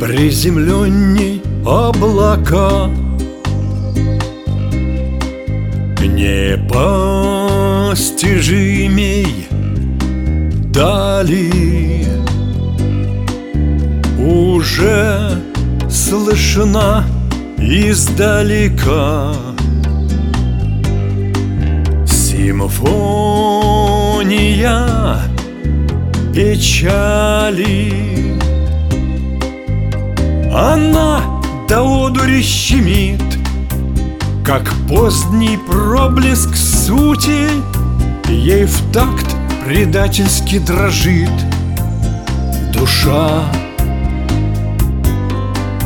Приземленней облака. Непостижимей дали. Уже слышна издалека. Симфония печали Она до одури щемит Как поздний проблеск сути Ей в такт предательски дрожит Душа.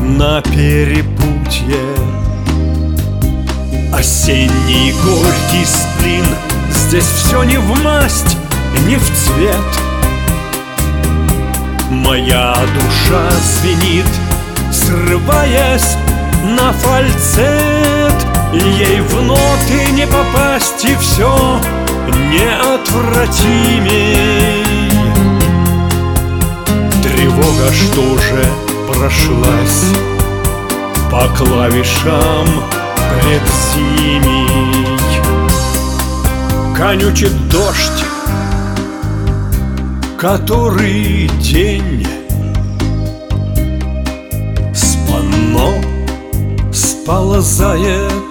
На перепутье Осенний горький сплин Здесь все не в масть, не в цвет. Моя душа звенит, срываясь на фальцет Ей в ноты не попасть и все неотвратимей. Тревога что же прошлась по клавишам пред зимей Конючит дождь, который день сползает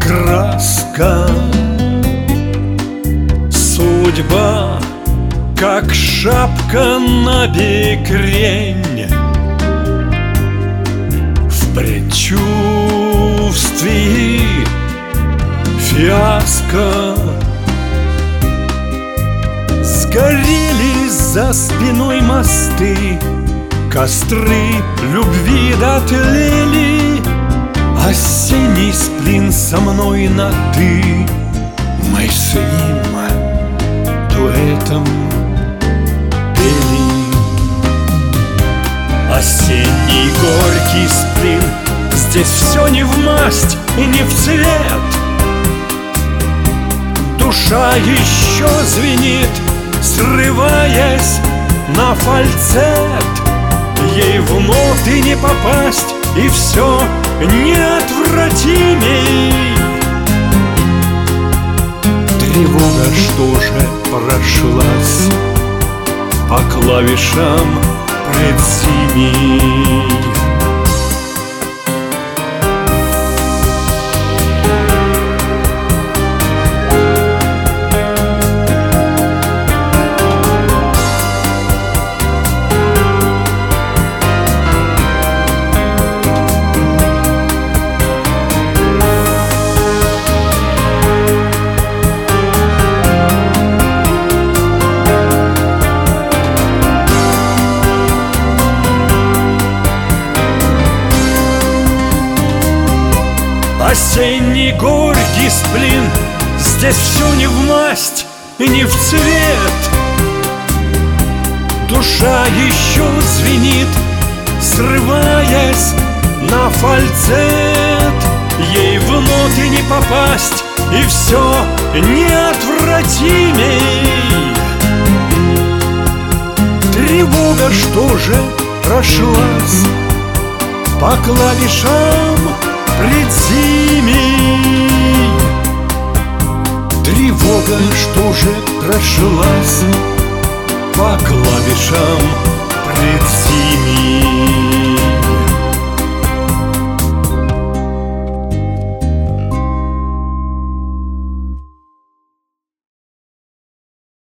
краска. Судьба, как шапка на бекрень В предчувствии фиаско. Сгорели за спиной мосты Костры любви дотлели Осенний сплин со мной на «ты» Мы с ним дуэтом пели. Осенний горький сплин. Здесь все не в масть и не в цвет. Душа еще звенит, срываясь на фальцет. Ей в ноты не попасть, и все неотвратимей. Тревога что же прошлась По клавишам предзимий Осенний горький сплин. Здесь все не в масть и не в цвет. Душа еще звенит, срываясь на фальцет. Ей в ноты не попасть, и все неотвратимей. Тревога что же прошлась по клавишам Пред предзимий Тревога, что же прошлась По клавишам. Пред предзимий